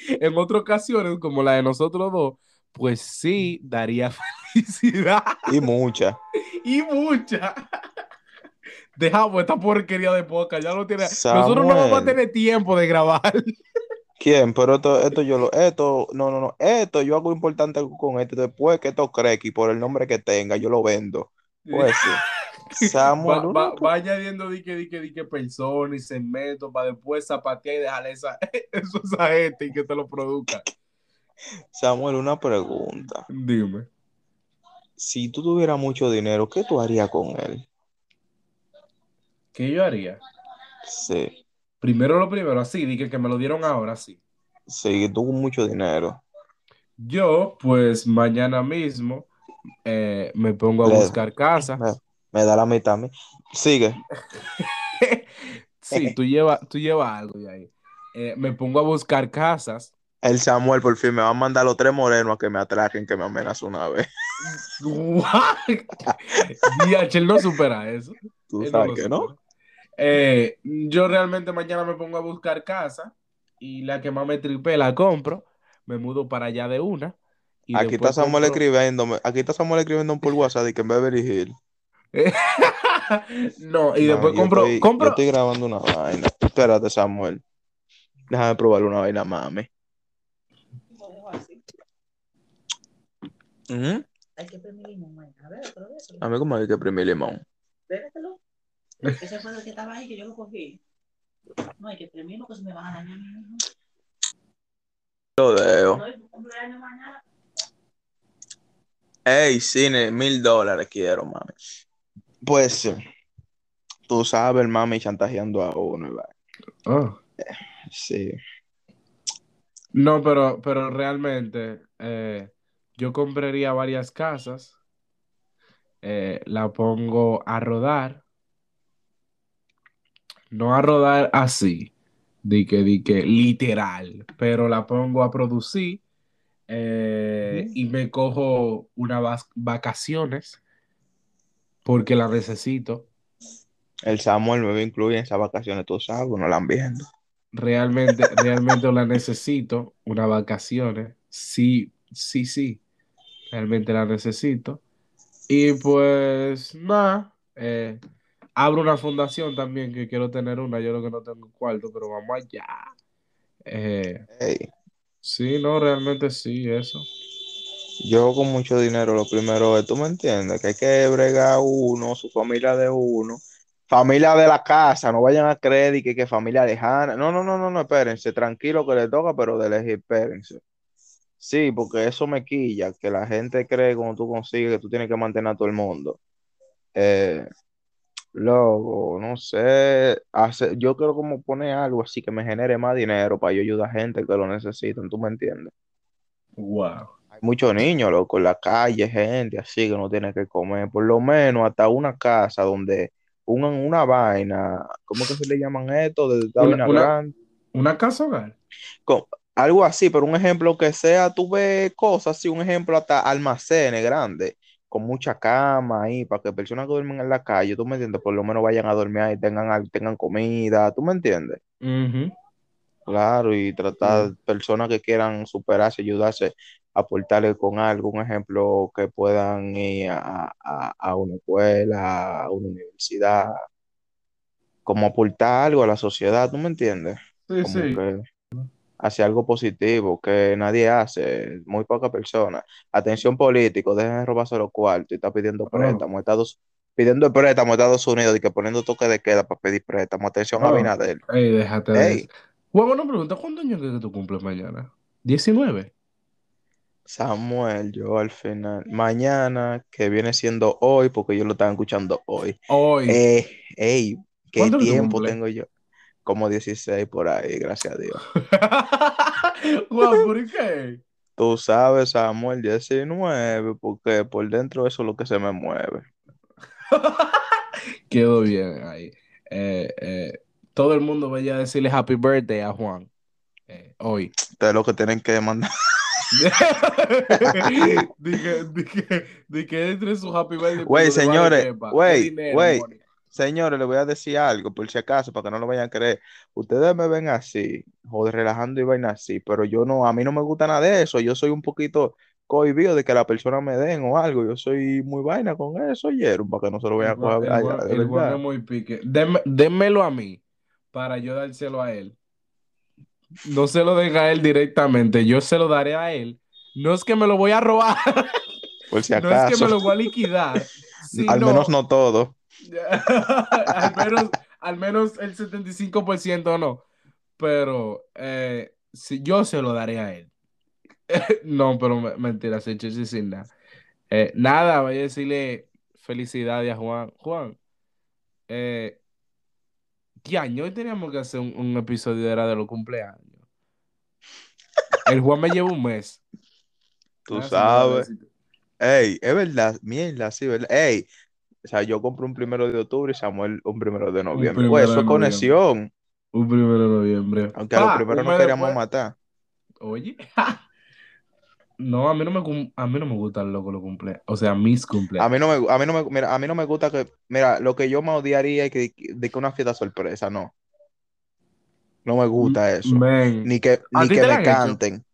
en otras ocasiones, como la de nosotros dos, pues sí daría felicidad. Y mucha. Y mucha. Dejamos esta porquería de podcast. Ya no tiene. Nosotros no vamos a tener tiempo de grabar. ¿Quién? Pero esto, esto yo lo... Esto, no, no, no. Esto, yo hago importante con esto. Después que esto y por el nombre que tenga, yo lo vendo. Pues sí. Samuel, Va, va- añadiendo dique, dique, dique personas y segmentos para después zapatear y dejarle esa, eso a esa gente y que te lo produzca. Samuel, una pregunta. Dime. Si tú tuvieras mucho dinero, ¿qué tú harías con él? ¿Qué yo haría? Sí, Primero lo primero, así, dije que me lo dieron ahora, sí. sí, con mucho dinero. Yo, pues mañana mismo eh, me pongo a Le- buscar casa. Me, da la mitad a mí. Sigue. Sí, tú llevas tú llevas algo de ahí. Eh, me pongo a buscar casas. El Samuel por fin me va a mandar los tres morenos a que me atraquen, que me amenazó una vez. DH, él no supera eso. Tú Él sabes que no. Eh, yo realmente mañana me pongo a buscar casa y la que más me tripe la compro. Me mudo para allá de una. y Aquí está Samuel compro- escribiéndome. Aquí está Samuel escribiendo por WhatsApp y que en Beverly Hills. no, y No, después yo compro, estoy- compro, Yo estoy grabando una vaina. Espérate, Samuel. Déjame probar una vaina, mami. Hay que premir limón, man. A ver, eso. A mí como hay que exprimir limón. Bébetelo. Ese fue el que estaba ahí, que yo lo cogí. No, hay que primirlo, que se me van a dañar. hijo. Lo dejo. No. Ey, cine, mil dólares quiero, mami. Pues sí. Tú sabes, el mami chantajeando a uno. Ah. Sí. No, pero, pero realmente eh, yo compraría varias casas, eh, la pongo a rodar, no a rodar así, di que, di que literal, pero la pongo a producir eh, y me cojo unas vacaciones porque la necesito. El Samuel me va a incluir en esas vacaciones, tú sabes, no la han viendo. Realmente, realmente la necesito, unas vacaciones. Sí, sí, sí. Realmente la necesito. Y pues nada, eh, abro una fundación también que quiero tener una. Yo lo que no tengo cuarto, pero vamos allá. Eh, sí, no, realmente sí, eso. Yo con mucho dinero, lo primero es, tú me entiendes, que hay que bregar uno, su familia de uno, familia de la casa, no vayan a creer que, que familia lejana. No, no, no, no, no, espérense, tranquilo que le toca, pero de lejos, espérense. Sí, porque eso me quilla, que la gente cree cuando tú consigues que tú tienes que mantener a todo el mundo. Eh, luego, no sé, hace- yo quiero como poner algo así que me genere más dinero para yo ayudar a gente que lo necesitan, ¿tú me entiendes? Wow. Hay muchos niños, loco, en la calle, gente así que no tiene que comer. Por lo menos hasta una casa donde una, una vaina, ¿cómo que se le llaman esto? De Una- una- grande. ¿Una casa hogar? Co- algo así, pero un ejemplo que sea, tú ves cosas así, un ejemplo hasta almacenes grandes, con mucha cama ahí, para que personas que duermen en la calle, tú me entiendes, por lo menos vayan a dormir ahí, tengan, tengan comida, tú me entiendes. Claro, y tratar personas que quieran superarse, ayudarse, aportarle con algo, un ejemplo que puedan ir a, a- a una escuela, a una universidad, como aportar algo a la sociedad, ¿tú me entiendes? Sí, Como sí. que hacia algo positivo que nadie hace, muy pocas personas. Atención político, dejen de robarse los cuartos y está pidiendo Oh. préstamo, Estados, pidiendo préstamo a Estados Unidos y que poniendo toque de queda para pedir préstamo. Atención a Oh. Abinader. Ey, déjate de. Juan, una pregunta, ¿cuántos años que tú cumples mañana? ¿19? Samuel, yo al final, mañana, que viene siendo hoy, porque yo lo estaba escuchando hoy. Hoy. Eh, ey, ¿qué ¿Cuánto que tú tiempo tengo yo? Como 16 por ahí, gracias a Dios. Juan, ¿por qué? Tú sabes, Samuel, 19, porque por dentro eso es lo que se me mueve. Quedó bien ahí. Eh, eh, todo el mundo vaya a decirle happy birthday a Juan eh, hoy. Ustedes lo que tienen que mandar. Dije, dije, dije entre su happy birthday. Güey, pero de señores, güey. Señores, les voy a decir algo, por si acaso, para que no lo vayan a creer. Ustedes me ven así, joder, relajando y vaina así, pero yo no, a mí no me gusta nada de eso. Yo soy un poquito cohibido de que la persona me den o algo. Yo soy muy vaina con eso, oyeron, para que no se lo vayan a coger el es muy pique. Dénmelo a mí para yo dárselo a él. No se lo den a él directamente, yo se lo daré a él. No es que me lo voy a robar, Por si no es que me lo voy a liquidar. Al menos no todo. al menos, al menos el 75% no. Pero eh, si yo se lo daré a él. no, pero me- mentira, se echó sin nada. Eh, nada, voy a decirle felicidades a Juan. Juan, eh, ¿qué año hoy teníamos que hacer un, un episodio era de los cumpleaños? El Juan me lleva un mes. Tú Ah, sabes. Ey, es verdad, mierda, sí, ¿verdad? Ey, o sea, yo compro un primero de octubre y Samuel un primero de noviembre. Pues eso es conexión. Un primero de noviembre. Aunque a los Pa, primeros un no mes queríamos después- matar. Oye. No, a mí no me, a mí no me gustan loco los cumpleaños. O sea, mis A cumpleaños. mí no me, a mí no me, mira, a mí no me gusta que, mira, lo que yo me odiaría es que, de que una fiesta sorpresa, no. No me gusta eso. Ni que, ¿A ni que me hecho? canten.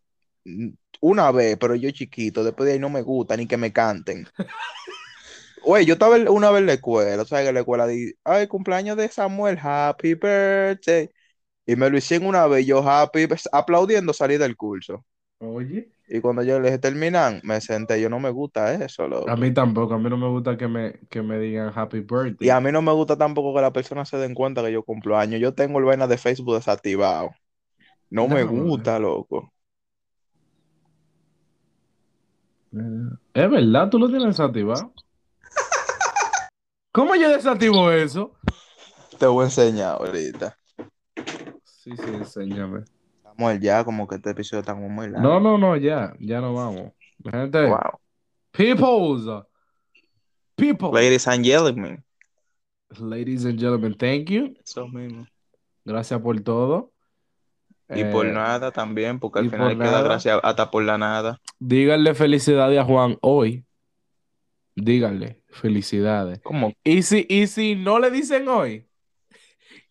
Una vez, pero yo chiquito, después de ahí no me gusta, ni que me canten. Oye, yo estaba una vez en la escuela, o sea, en la escuela di, ay, cumpleaños de Samuel, happy birthday. Y me lo hicieron una vez, yo happy, aplaudiendo salí del curso. Oye. Y cuando yo les dije terminan, me senté, yo no me gusta eso, loco. A mí tampoco. A mí no me gusta que me, que me digan happy birthday. Y a mí no me gusta tampoco que las personas se den cuenta que yo cumplo años. Yo tengo el vaina de Facebook desactivado. No me gusta, loco. Es verdad, tú lo tienes desactivado. ¿Cómo yo desactivo eso? Te voy a enseñar ahorita. Sí, sí, enséñame. Samuel, ya como que este episodio está como muy largo. No, no, no, ya. Ya no vamos. Gente, Wow. peoples. People. Ladies and gentlemen. Ladies and gentlemen, thank you. Eso mismo. Gracias por todo. Y por Eh, nada también, porque al final por queda nada. gracias hasta por la nada. Díganle felicidades a Juan hoy. Díganle felicidades. ¿Cómo? Y si, y si no le dicen hoy,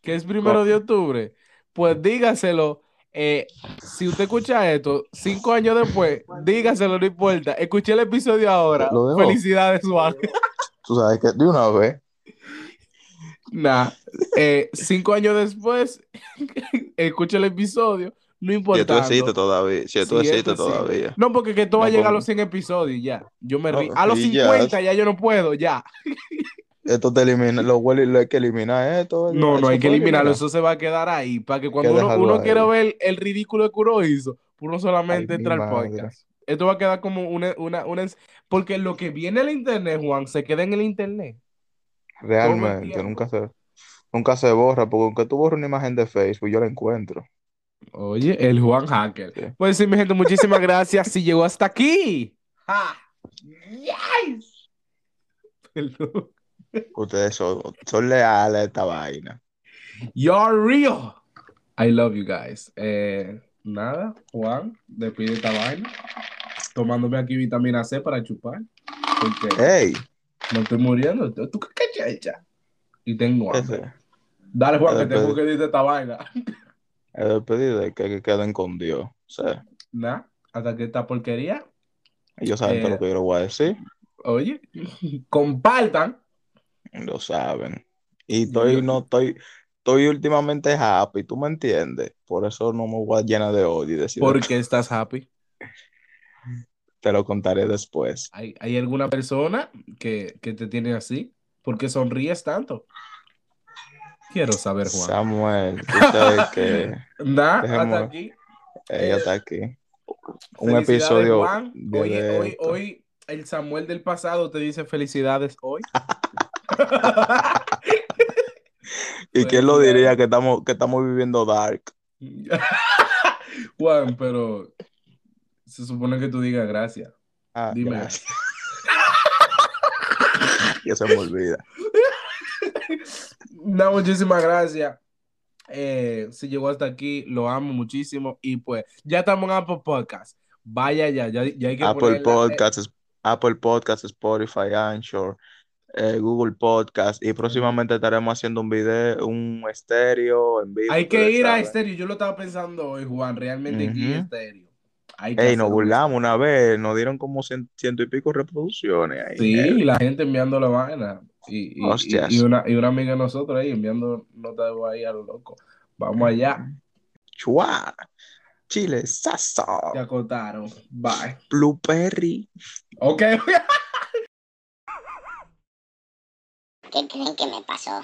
que es primero de octubre, pues dígaselo. Eh, si usted escucha esto cinco años después, dígaselo, no importa. Escuché el episodio ahora. Lo dejo. Felicidades, Juan. Tú sabes que de una vez. Nah, eh, cinco años después, escucha el episodio, no Si importa. tú existes todavía. Si tú Sí, existes esto sí. todavía. No, porque que esto va a No, llegar a los 100 episodios ya. Yo me No, río. A los y ya. 50 ya yo no puedo, ya. Esto te elimina, lo huele lo hay que eliminar esto. No, no hay que eliminarlo, eliminar. eso se va a quedar ahí. Para que cuando que uno, uno quiera ver el ridículo que uno hizo, uno solamente Ay, entra al podcast. Esto va a quedar como una, una, una. Porque lo que viene al internet, Juan, se queda en el internet. Realmente, nunca se, nunca se borra, porque aunque tú borres una imagen de Facebook, yo la encuentro. Oye, el Juan Hacker. Sí. Pues sí, mi gente, muchísimas gracias. Si llegó hasta aquí. ¡Ja! ¡Yes! Perdón. Ustedes son, son leales a esta vaina. You're real. I love you guys. Eh, nada, Juan, despide esta vaina. Tomándome aquí vitamina C para chupar. Porque ¡Ey! me estoy muriendo. ¿Tú qué cachacha? Y tengo hambre. Dale, Juan, que tengo que decirte esta vaina. el despedido de que, que queden con Dios. Sea, Nada, hasta que esta porquería. ellos saben Eh, todo lo que yo les voy a decir. Oye, compartan. Lo saben. Y estoy, no estoy, estoy últimamente happy, ¿tú me entiendes? Por eso no me voy a llenar de odio y decir, ¿Por qué estás happy? te lo contaré después. ¿Hay, hay alguna persona que, que te tiene así? ¿Por qué sonríes tanto? Quiero saber, Juan. Samuel, tú sabes que Dejemos- hasta aquí. ella está aquí. Un episodio Juan. de- Oye, de hoy, hoy el Samuel del pasado te dice felicidades hoy. ¿Y quién lo diría que estamos, que estamos viviendo dark? Juan, pero se supone que tú digas gracias. Ah, Dime. gracias. Ya se me olvida. No, muchísimas gracias. Eh, si llegó hasta aquí, lo amo muchísimo. Y pues, ya estamos en Apple Podcast. Vaya ya, ya, ya hay que Apple Podcasts, Apple Podcasts, Spotify, Anchor, eh, Google Podcast y próximamente estaremos haciendo un video, un estéreo en vivo. Hay que ir a estéreo. Yo lo estaba pensando hoy, Juan. Realmente a Ujú. estéreo. Hay que Ey, nos burlamos una vez, nos dieron como cien- ciento y pico reproducciones ahí. Sí, Eh, y la gente enviando la vaina. Y, y, Hostias. y, y una, y una amiga de nosotros ahí enviando nota de voz ahí a lo loco. Vamos allá. Chua, Chile, Sasso, Se acotaron. Bye. Blueberry. Ok. ¿Qué creen que me pasó?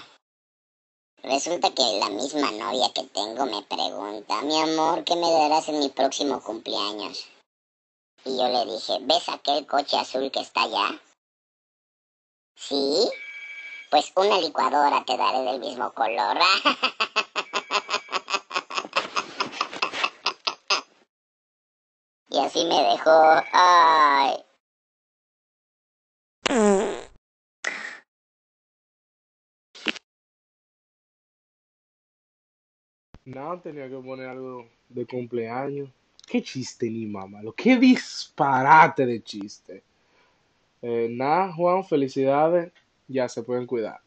Resulta que la misma novia que tengo me pregunta, mi amor, ¿qué me darás en mi próximo cumpleaños? Y yo le dije, ¿ves aquel coche azul que está allá? ¿Sí? Pues una licuadora te daré del mismo color. y así me dejó. Ay. No, tenía que poner algo de cumpleaños. Qué chiste ni mamá. Lo qué disparate de chiste. Eh, nada, Juan, felicidades. Ya se pueden cuidar.